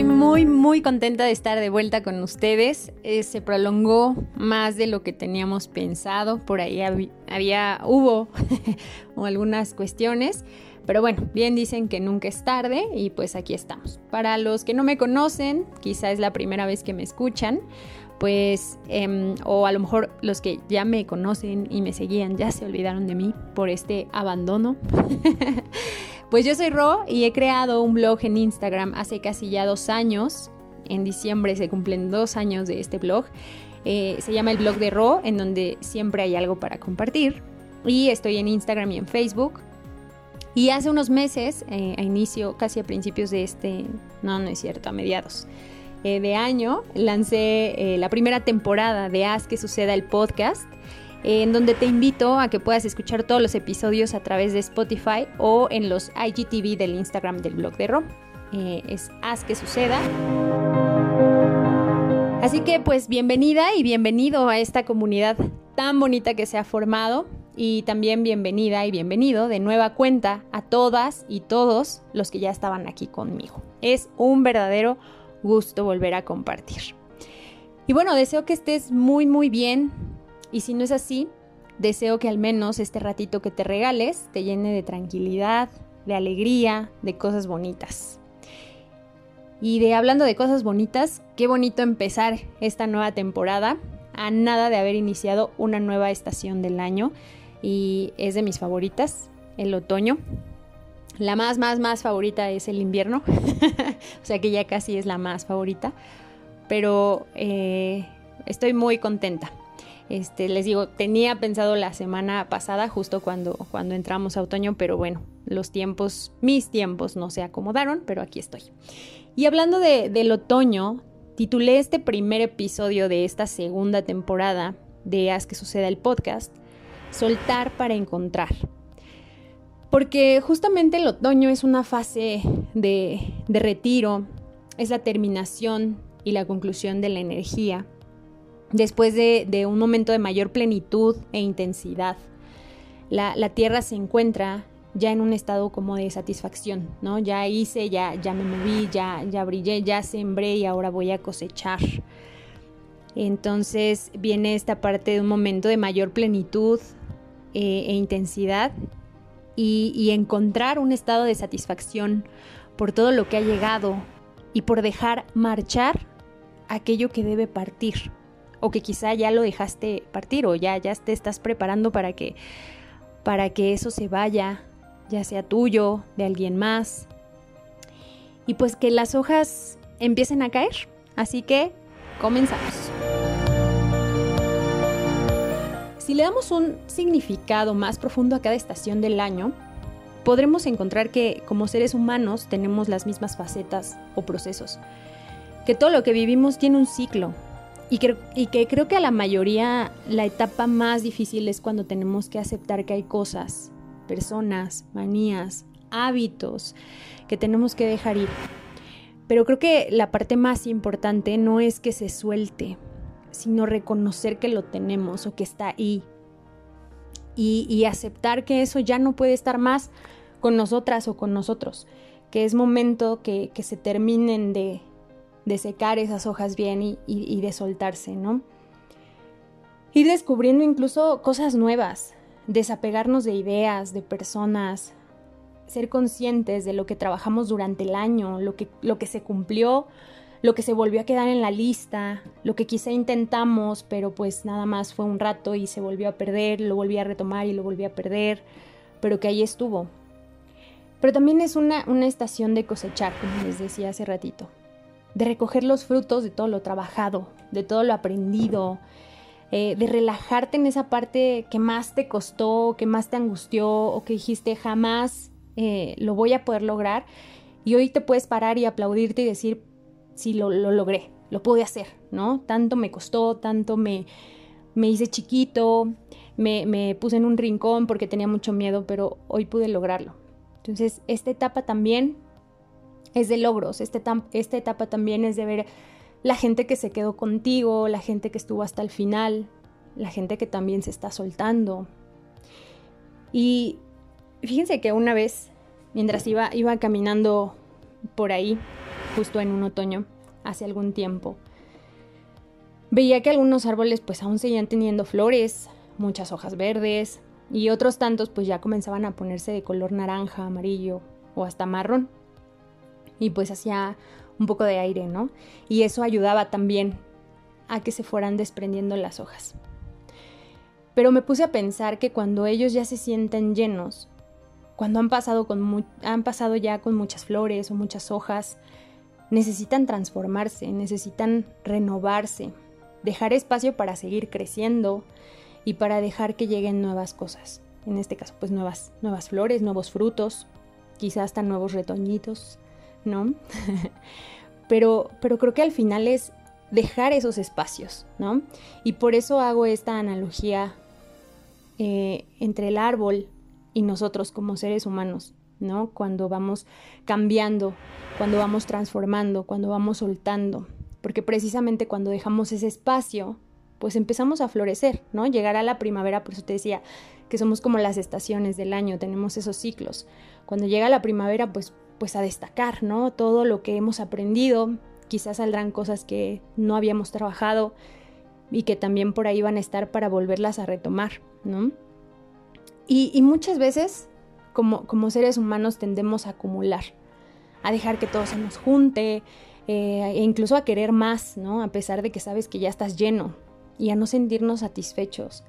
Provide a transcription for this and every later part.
Estoy muy, muy contenta de estar de vuelta con ustedes. Eh, se prolongó más de lo que teníamos pensado. Por ahí había, hubo algunas cuestiones. Pero bueno, bien dicen que nunca es tarde y pues aquí estamos. Para los que no me conocen, quizá es la primera vez que me escuchan, pues, em, o a lo mejor los que ya me conocen y me seguían ya se olvidaron de mí por este abandono. Pues yo soy Ro y he creado un blog en Instagram hace casi ya dos años. En diciembre se cumplen dos años de este blog. Eh, se llama el blog de Ro, en donde siempre hay algo para compartir. Y estoy en Instagram y en Facebook. Y hace unos meses, eh, a inicio, casi a principios de este, no, no es cierto, a mediados eh, de año, lancé la primera temporada de Haz que suceda el podcast en donde te invito a que puedas escuchar todos los episodios a través de Spotify o en los IGTV del Instagram del blog de Ro. Eh, es Haz que suceda. Así que pues bienvenida y bienvenido a esta comunidad tan bonita que se ha formado y también bienvenida y bienvenido de nueva cuenta a todas y todos los que ya estaban aquí conmigo. Es un verdadero gusto volver a compartir. Y bueno, deseo que estés muy muy bien, y si no es así, deseo que al menos este ratito que te regales te llene de tranquilidad, de alegría, de cosas bonitas. Y de hablando de cosas bonitas, qué bonito empezar esta nueva temporada. A nada de haber iniciado una nueva estación del año. Y es de mis favoritas, el otoño. La más, más, más favorita es el invierno, o sea que ya casi es la más favorita, pero eh, estoy muy contenta este, les digo, tenía pensado la semana pasada, justo cuando, cuando entramos a otoño, pero bueno, los tiempos, mis tiempos no se acomodaron, pero aquí estoy. Y hablando de, del otoño, titulé este primer episodio de esta segunda temporada de Haz que suceda el podcast, Soltar para encontrar. Porque justamente el otoño es una fase de, de retiro, es la terminación y la conclusión de la energía después de, un momento de mayor plenitud e intensidad. La, tierra se encuentra ya en un estado como de satisfacción, ¿no? Ya hice, ya, me moví, ya, ya brillé, ya sembré y ahora voy a cosechar. Entonces viene esta parte de un momento de mayor plenitud eh, e intensidad y encontrar un estado de satisfacción por todo lo que ha llegado y por dejar marchar aquello que debe partir o que quizá ya lo dejaste partir o ya, ya te estás preparando para que, para que eso se vaya, ya sea tuyo, de alguien más. Y pues que las hojas empiecen a caer. Así que comenzamos. Si le damos un significado más profundo a cada estación del año, podremos encontrar que como seres humanos tenemos las mismas facetas o procesos, que todo lo que vivimos tiene un ciclo, y que, creo que a la mayoría la etapa más difícil es cuando tenemos que aceptar que hay cosas, personas, manías, hábitos que tenemos que dejar ir. Pero creo que la parte más importante no es que se suelte, sino reconocer que lo tenemos o que está ahí. Y, aceptar que eso ya no puede estar más con nosotras o con nosotros, que es momento que se terminen de, de secar esas hojas bien y, de soltarse, ¿no? Ir descubriendo incluso cosas nuevas, desapegarnos de ideas, de personas, ser conscientes de lo que trabajamos durante el año, lo que, lo que se cumplió, lo que se volvió a quedar en la lista, lo que quizá intentamos, pero pues nada más fue un rato y se volvió a perder, lo volví a retomar y lo volví a perder, pero que ahí estuvo. Pero también es una, una estación de cosechar, como les decía hace ratito de recoger los frutos de todo lo trabajado, de todo lo aprendido, eh, de relajarte en esa parte que más te costó, que más te angustió o que dijiste jamás eh, lo voy a poder lograr. Y hoy te puedes parar y aplaudirte y decir, sí, lo, logré, lo pude hacer, ¿no? Tanto me costó, tanto me, me hice chiquito, me, me puse en un rincón porque tenía mucho miedo, pero hoy pude lograrlo. Entonces, esta etapa también es de logros. Este esta etapa también es de ver la gente que se quedó contigo, la gente que estuvo hasta el final, la gente que también se está soltando. Y fíjense que una vez, mientras iba, iba caminando por ahí, justo en un otoño, hace algún tiempo, veía que algunos árboles pues aún seguían teniendo flores, muchas hojas verdes, y otros tantos pues ya comenzaban a ponerse de color naranja, amarillo o hasta marrón. Y pues hacía un poco de aire, ¿no? Y eso ayudaba también a que se fueran desprendiendo las hojas. Pero me puse a pensar que cuando ellos ya se sienten llenos, cuando han pasado, con han pasado ya con muchas flores o muchas hojas, necesitan transformarse, necesitan renovarse, dejar espacio para seguir creciendo y para dejar que lleguen nuevas cosas. En este caso, pues nuevas, nuevas flores, nuevos frutos, quizás hasta nuevos retoñitos, ¿no? pero, pero creo que al final es dejar esos espacios, ¿no? Y por eso hago esta analogía eh, entre el árbol y nosotros como seres humanos, ¿no? Cuando vamos cambiando, cuando vamos transformando, cuando vamos soltando, porque precisamente cuando dejamos ese espacio, pues empezamos a florecer, ¿no? Llegará la primavera, por eso te decía que somos como las estaciones del año, tenemos esos ciclos. Cuando llega la primavera, pues pues a destacar, ¿no? Todo lo que hemos aprendido, quizás saldrán cosas que no habíamos trabajado y que también por ahí van a estar para volverlas a retomar, ¿no? Y, muchas veces, como, como, seres humanos, tendemos a acumular, a dejar que todo se nos junte, eh, e incluso a querer más, ¿no? A pesar de que sabes que ya estás lleno y a no sentirnos satisfechos.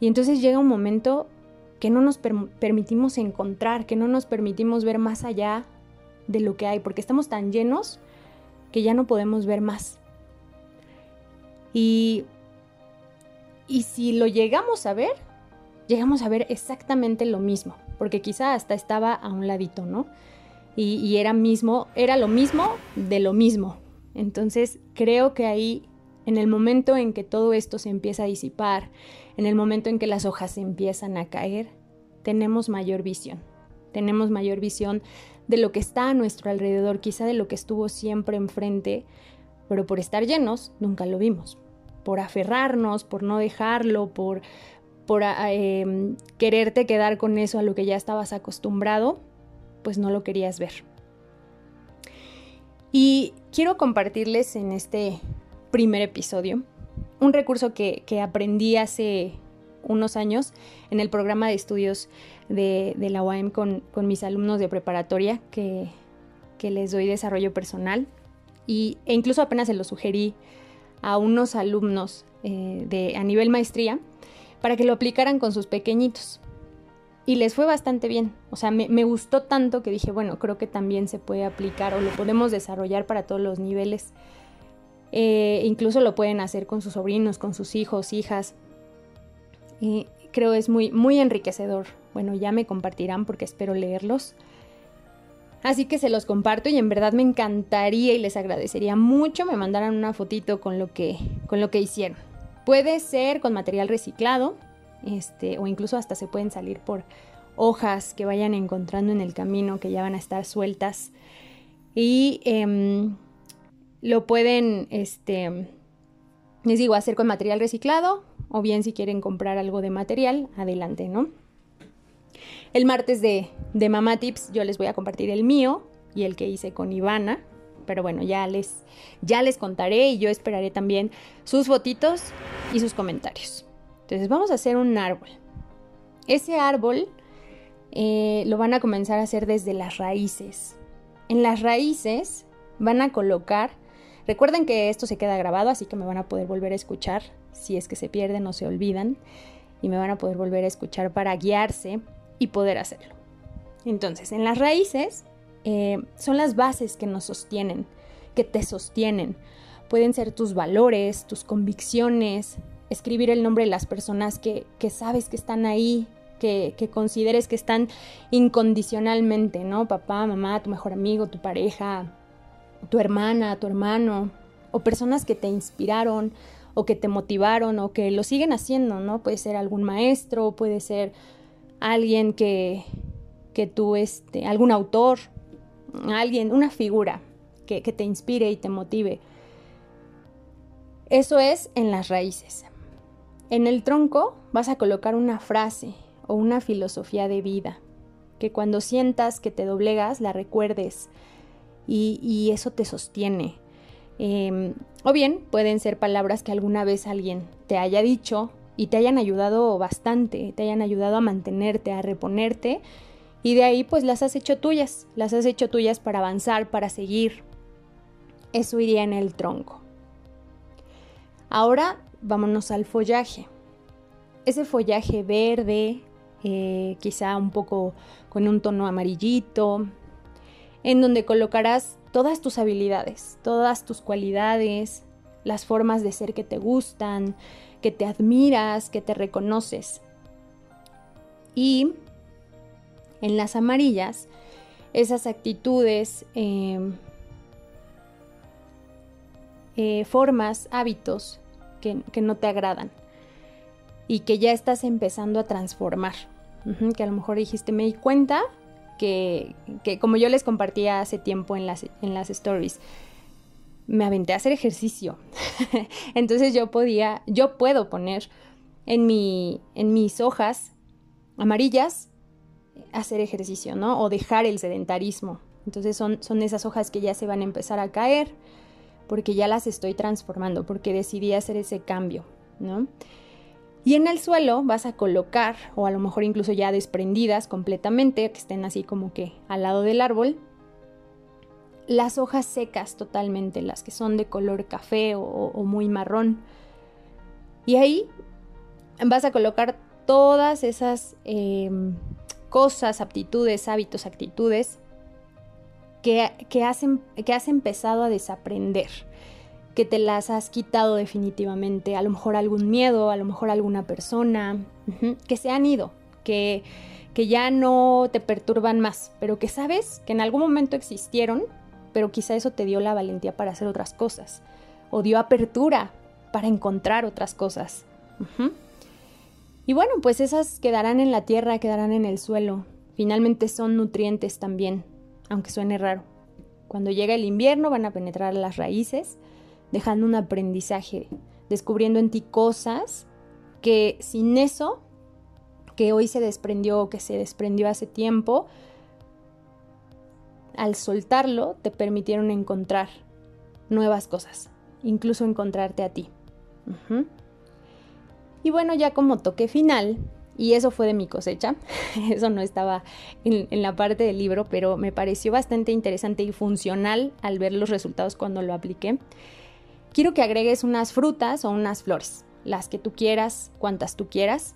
Y entonces llega un momento que no nos permitimos encontrar, que no nos permitimos ver más allá de lo que hay, porque estamos tan llenos que ya no podemos ver más. Y, y si lo llegamos a ver, llegamos a ver exactamente lo mismo, porque quizá hasta estaba a un ladito, ¿no? Y, y era mismo, era lo mismo de lo mismo. Entonces creo que ahí, en el momento en que todo esto se empieza a disipar, en el momento en que las hojas empiezan a caer, tenemos mayor visión. Tenemos mayor visión de lo que está a nuestro alrededor, quizá de lo que estuvo siempre enfrente, pero por estar llenos nunca lo vimos. Por aferrarnos, por no dejarlo, por, ah, em, quererte quedar con eso a lo que ya estabas acostumbrado, pues no lo querías ver. Y quiero compartirles en este primer episodio un recurso que, que aprendí hace unos años en el programa de estudios de, la UAM con, mis alumnos de preparatoria que, les doy desarrollo personal y, e incluso apenas se lo sugerí a unos alumnos eh, de, a nivel maestría para que lo aplicaran con sus pequeñitos. Y les fue bastante bien. O sea, me, gustó tanto que dije, bueno, creo que también se puede aplicar o lo podemos desarrollar para todos los niveles. Eh, incluso lo pueden hacer con sus sobrinos, con sus hijos, hijas. Y creo es muy, muy enriquecedor. Bueno, ya me compartirán porque espero leerlos. Así que se los comparto y en verdad me encantaría y les agradecería mucho me mandaran una fotito con lo que, con lo que hicieron. Puede ser con material reciclado, este, o incluso hasta se pueden salir por hojas que vayan encontrando en el camino que ya van a estar sueltas. Y em, lo pueden, este, les digo, hacer con material reciclado o bien si quieren comprar algo de material, adelante, ¿no? El martes de, de Mama Tips yo les voy a compartir el mío y el que hice con Ivana, pero bueno, ya les, ya les contaré y yo esperaré también sus fotitos y sus comentarios. Entonces vamos a hacer un árbol. Ese árbol eh, lo van a comenzar a hacer desde las raíces. En las raíces van a colocar, recuerden que esto se queda grabado, así que me van a poder volver a escuchar si es que se pierden o se olvidan y me van a poder volver a escuchar para guiarse y poder hacerlo. Entonces, en las raíces eh, son las bases que nos sostienen, que te sostienen. Pueden ser tus valores, tus convicciones, escribir el nombre de las personas que, sabes que están ahí, que, que, consideres que están incondicionalmente, ¿no? Papá, mamá, tu mejor amigo, tu pareja, tu hermana, tu hermano, o personas que te inspiraron, o que te motivaron o que lo siguen haciendo, ¿no? Puede ser algún maestro, puede ser alguien que, que tú, este, algún autor, alguien, una figura que, que te inspire y te motive. Eso es en las raíces. En el tronco vas a colocar una frase o una filosofía de vida, que cuando sientas que te doblegas la recuerdes y, eso te sostiene. Em, o bien pueden ser palabras que alguna vez alguien te haya dicho y te hayan ayudado bastante, te hayan ayudado a mantenerte, a reponerte y de ahí pues las has hecho tuyas, las has hecho tuyas para avanzar, para seguir. Eso iría en el tronco. Ahora vámonos al follaje. Ese follaje verde, eh, quizá un poco con un tono amarillito, en donde colocarás todas tus habilidades, todas tus cualidades, las formas de ser que te gustan, que te admiras, que te reconoces. Y en las amarillas, esas actitudes, em, eh, formas, hábitos que, no te agradan y que ya estás empezando a transformar. que a lo mejor dijiste, me di cuenta que, como yo les compartía hace tiempo en las, en las stories, me aventé a hacer ejercicio. Entonces yo podía, yo puedo poner en, mi, en mis hojas amarillas hacer ejercicio, ¿no? O dejar el sedentarismo. Entonces son, son esas hojas que ya se van a empezar a caer porque ya las estoy transformando, porque decidí hacer ese cambio, ¿no? Y en el suelo vas a colocar, o a lo mejor incluso ya desprendidas completamente, que estén así como que al lado del árbol, las hojas secas totalmente, las que son de color café o, muy marrón. Y ahí vas a colocar todas esas em, cosas, aptitudes, hábitos, actitudes que, que has empezado a desaprender que te las has quitado definitivamente, a lo mejor algún miedo, a lo mejor alguna persona, que se han ido, que, que ya no te perturban más, pero que sabes que en algún momento existieron, pero quizá eso te dio la valentía para hacer otras cosas, o dio apertura para encontrar otras cosas. Y bueno, pues esas quedarán en la tierra, quedarán en el suelo. Finalmente son nutrientes también, aunque suene raro. Cuando llega el invierno van a penetrar las raíces dejando un aprendizaje, descubriendo en ti cosas que sin eso, que hoy se desprendió, que se desprendió hace tiempo, al soltarlo te permitieron encontrar nuevas cosas, incluso encontrarte a ti. Y bueno, ya como toque final, y eso fue de mi cosecha, eso no estaba en, la parte del libro, pero me pareció bastante interesante y funcional al ver los resultados cuando lo apliqué quiero que agregues unas frutas o unas flores, las que tú quieras, cuantas tú quieras.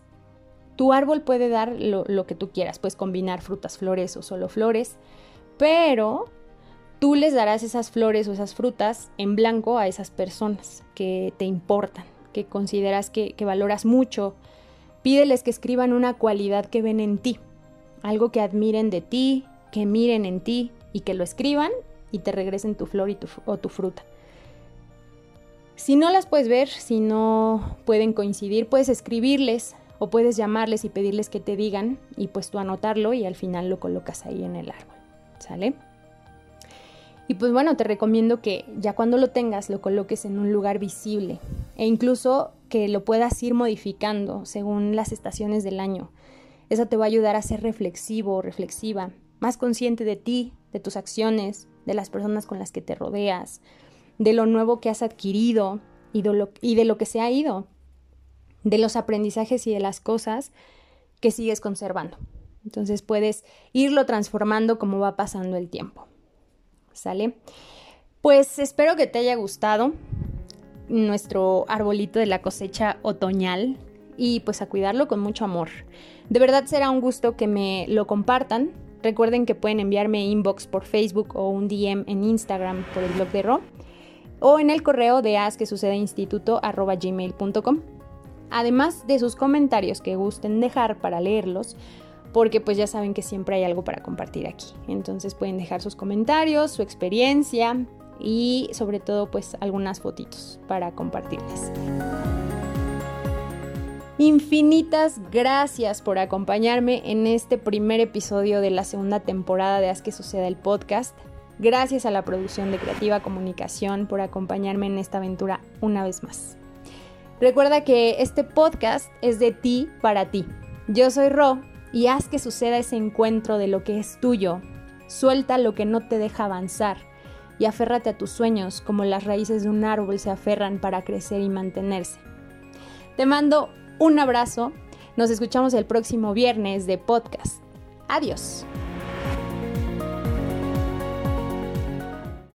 Tu árbol puede dar lo, que tú quieras, puedes combinar frutas, flores o solo flores, pero tú les darás esas flores o esas frutas en blanco a esas personas que te importan, que consideras que, valoras mucho. Pídeles que escriban una cualidad que ven en ti, algo que admiren de ti, que miren en ti y que lo escriban y te regresen tu flor y o tu fruta. Si no las puedes ver, si no pueden coincidir, puedes escribirles o puedes llamarles y pedirles que te digan y pues tú anotarlo y al final lo colocas ahí en el árbol. ¿Sale? Y pues bueno, te recomiendo que ya cuando lo tengas lo coloques en un lugar visible e incluso que lo puedas ir modificando según las estaciones del año. Eso te va a ayudar a ser reflexivo o reflexiva, más consciente de ti, de tus acciones, de las personas con las que te rodeas, de lo nuevo que has adquirido y de lo, y de lo que se ha ido, de los aprendizajes y de las cosas que sigues conservando. Entonces puedes irlo transformando como va pasando el tiempo. ¿Sale? Pues espero que te haya gustado nuestro arbolito de la cosecha otoñal y pues a cuidarlo con mucho amor. De verdad será un gusto que me lo compartan. Recuerden que pueden enviarme inbox por Facebook o un DM en Instagram por el blog de Ro o en el correo de haz que suceda instituto gmail.com. Además de sus comentarios que gusten dejar para leerlos, porque pues ya saben que siempre hay algo para compartir aquí. Entonces pueden dejar sus comentarios, su experiencia y sobre todo pues algunas fotitos para compartirles. Infinitas gracias por acompañarme en este primer episodio de la segunda temporada de Haz que suceda el podcast. Gracias a la producción de Creativa Comunicación por acompañarme en esta aventura una vez más. Recuerda que este podcast es de ti para ti. Yo soy Ro y haz que suceda ese encuentro de lo que es tuyo. Suelta lo que no te deja avanzar. y aférrate a tus sueños como las raíces de un árbol se aferran para crecer y mantenerse. Te mando un abrazo, nos escuchamos el próximo viernes de podcast. Adiós.